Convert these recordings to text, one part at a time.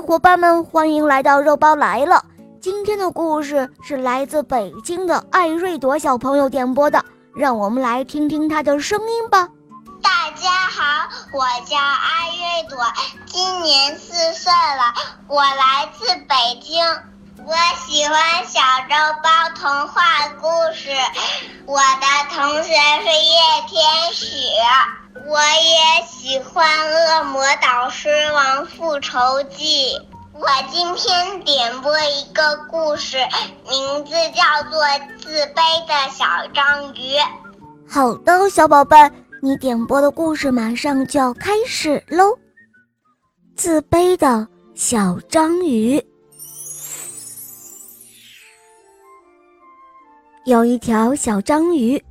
伙伴们，欢迎来到肉包来了。今天的故事是来自北京的艾瑞朵小朋友点播的，让我们来听听他的声音吧。大家好，我叫艾瑞朵，今年四岁了，我来自北京。我喜欢小肉包童话故事，我的同学是叶天使。我也喜欢《恶魔导师王复仇记》。我今天点播一个故事，名字叫做《自卑的小章鱼》。好的，小宝贝，你点播的故事马上就要开始喽。自卑的小章鱼。有一条小章鱼。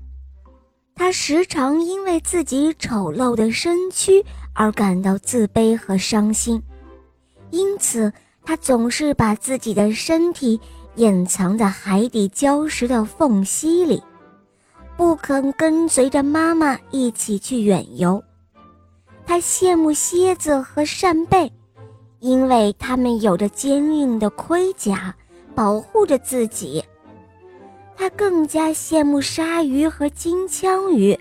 它时常因为自己丑陋的身躯而感到自卑和伤心，因此它总是把自己的身体隐藏在海底礁石的缝隙里，不肯跟随着妈妈一起去远游。他羡慕蝎子和扇贝，因为它们有着坚硬的盔甲，保护着自己。他更加羡慕鲨鱼和金枪鱼，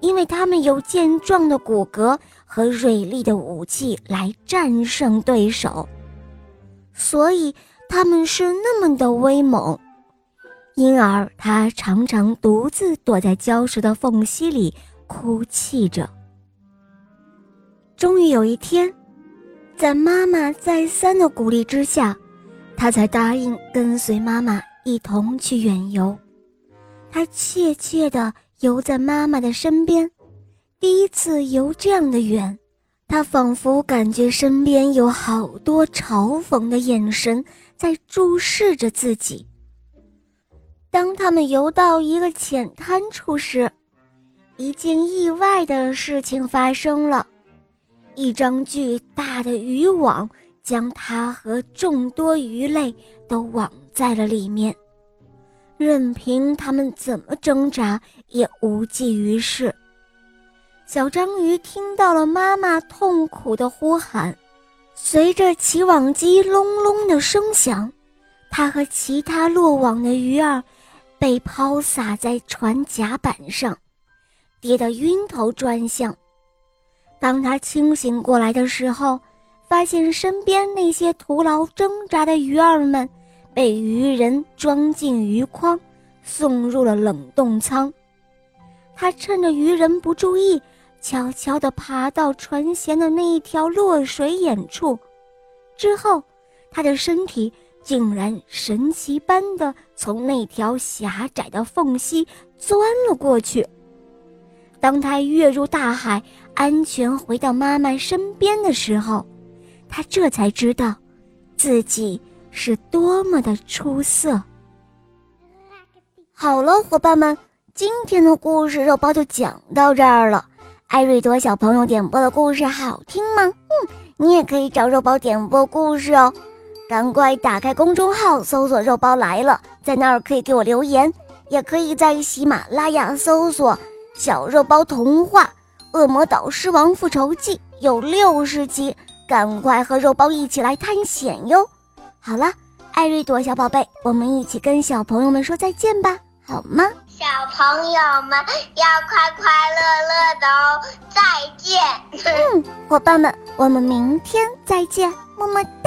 因为它们有健壮的骨骼和锐利的武器来战胜对手，所以他们是那么的威猛。因而他常常独自躲在礁石的缝隙里哭泣着。终于有一天，在妈妈再三的鼓励之下，他才答应跟随妈妈。一同去远游，他怯怯地游在妈妈的身边。第一次游这样的远，他仿佛感觉身边有好多嘲讽的眼神在注视着自己。当他们游到一个浅滩处时，一件意外的事情发生了：一张巨大的渔网将它和众多鱼类都网。在了里面，任凭它们怎么挣扎，也无济于事。小章鱼听到了妈妈痛苦的呼喊，随着起网机隆隆的声响，它和其他落网的鱼儿被抛洒在船甲板上，跌得晕头转向。当它清醒过来的时候，发现身边那些徒劳挣扎的鱼儿们。被渔人装进鱼筐，送入了冷冻舱。他趁着渔人不注意，悄悄地爬到船舷的那一条落水眼处。之后，他的身体竟然神奇般地从那条狭窄的缝隙钻了过去。当他跃入大海，安全回到妈妈身边的时候，他这才知道，自己。是多么的出色！好了，伙伴们，今天的故事肉包就讲到这儿了。艾瑞多小朋友点播的故事好听吗？嗯，你也可以找肉包点播故事哦。赶快打开公众号，搜索“肉包来了”，在那儿可以给我留言，也可以在喜马拉雅搜索“小肉包童话《恶魔导师王复仇记》”，有六十集，赶快和肉包一起来探险哟！好了，艾瑞朵小宝贝，我们一起跟小朋友们说再见吧，好吗？小朋友们要快快乐乐的哦，再见。嗯，伙伴们，我们明天再见，么么哒。